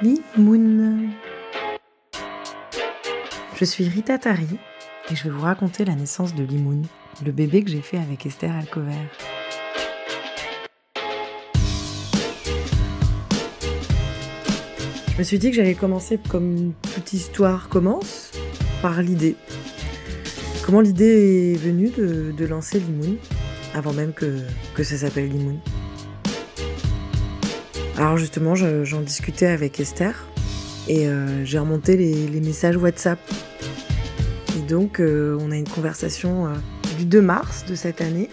Limoun. Je suis Rita Tari et je vais vous raconter la naissance de Limoun, le bébé que j'ai fait avec Esther Alcover. Je me suis dit que j'allais commencer comme toute histoire commence, par l'idée. Comment l'idée est venue de, lancer Limoun, avant même que, que ça s'appelle Limoun. Alors justement, j'en discutais avec Esther et euh, j'ai remonté les, messages WhatsApp. Et donc, euh, on a une conversation euh, du 2 mars de cette année.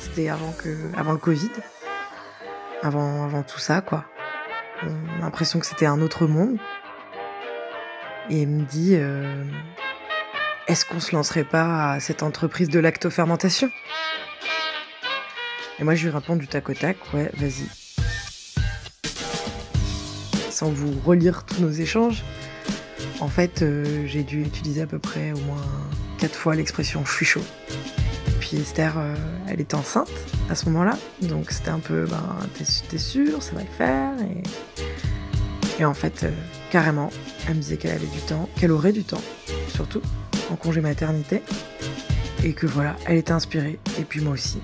C'était avant, avant le Covid. Avant, tout ça, quoi. On l'impression que c'était un autre monde. Et il me dit Est-ce qu'on se lancerait pas à cette entreprise de lactofermentation? Et moi, je lui réponds du tac au tac Ouais, vas-y sans vous relire tous nos échanges, en fait, euh, j'ai dû utiliser à peu près au moins quatre fois l'expression je suis chaud. Puis Esther, euh, elle était enceinte à ce moment-là, donc c'était un peu ben, t'es, sûr, ça va le faire? Et, en fait, euh, carrément, elle me disait qu'elle avait du temps, qu'elle aurait du temps, surtout en congé maternité, et que voilà, elle était inspirée, et puis moi aussi.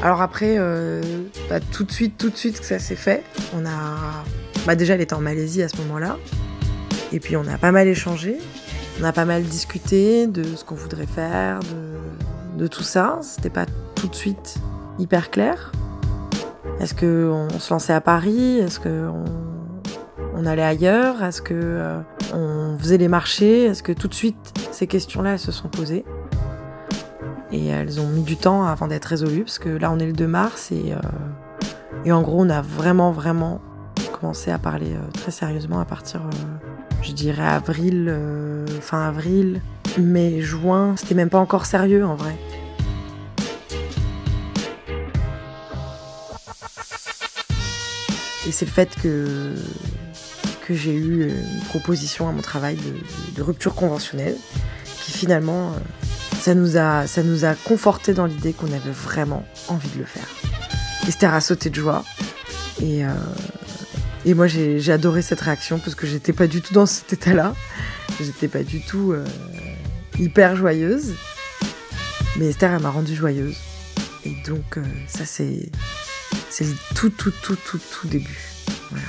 Alors après, euh, bah, tout de suite, tout de suite que ça s'est fait, on a, bah déjà elle était en Malaisie à ce moment-là, et puis on a pas mal échangé, on a pas mal discuté de ce qu'on voudrait faire, de, tout ça. C'était pas tout de suite hyper clair. Est-ce qu'on se lançait à Paris? Est-ce qu'on on allait ailleurs? Est-ce que euh, faisait les marchés? Est-ce que tout de suite ces questions-là se sont posées? Et elles ont mis du temps avant d'être résolues, parce que là on est le 2 mars et, euh, et en gros on a vraiment vraiment commencé à parler euh, très sérieusement à partir, euh, je dirais avril, fin avril, mai, juin. C'était même pas encore sérieux en vrai. Et c'est le fait que, que j'ai eu une proposition à mon travail de rupture conventionnelle qui finalement ça nous a, ça nous a conforté dans l'idée qu'on avait vraiment envie de le faire. Esther a sauté de joie. Et, euh, et moi, j'ai adoré cette réaction parce que j'étais pas du tout dans cet état-là. J'étais pas du tout euh, hyper joyeuse. Mais Esther, elle m'a rendue joyeuse. Et donc, euh, ça, c'est c'est tout, tout, tout, tout, tout début. Voilà.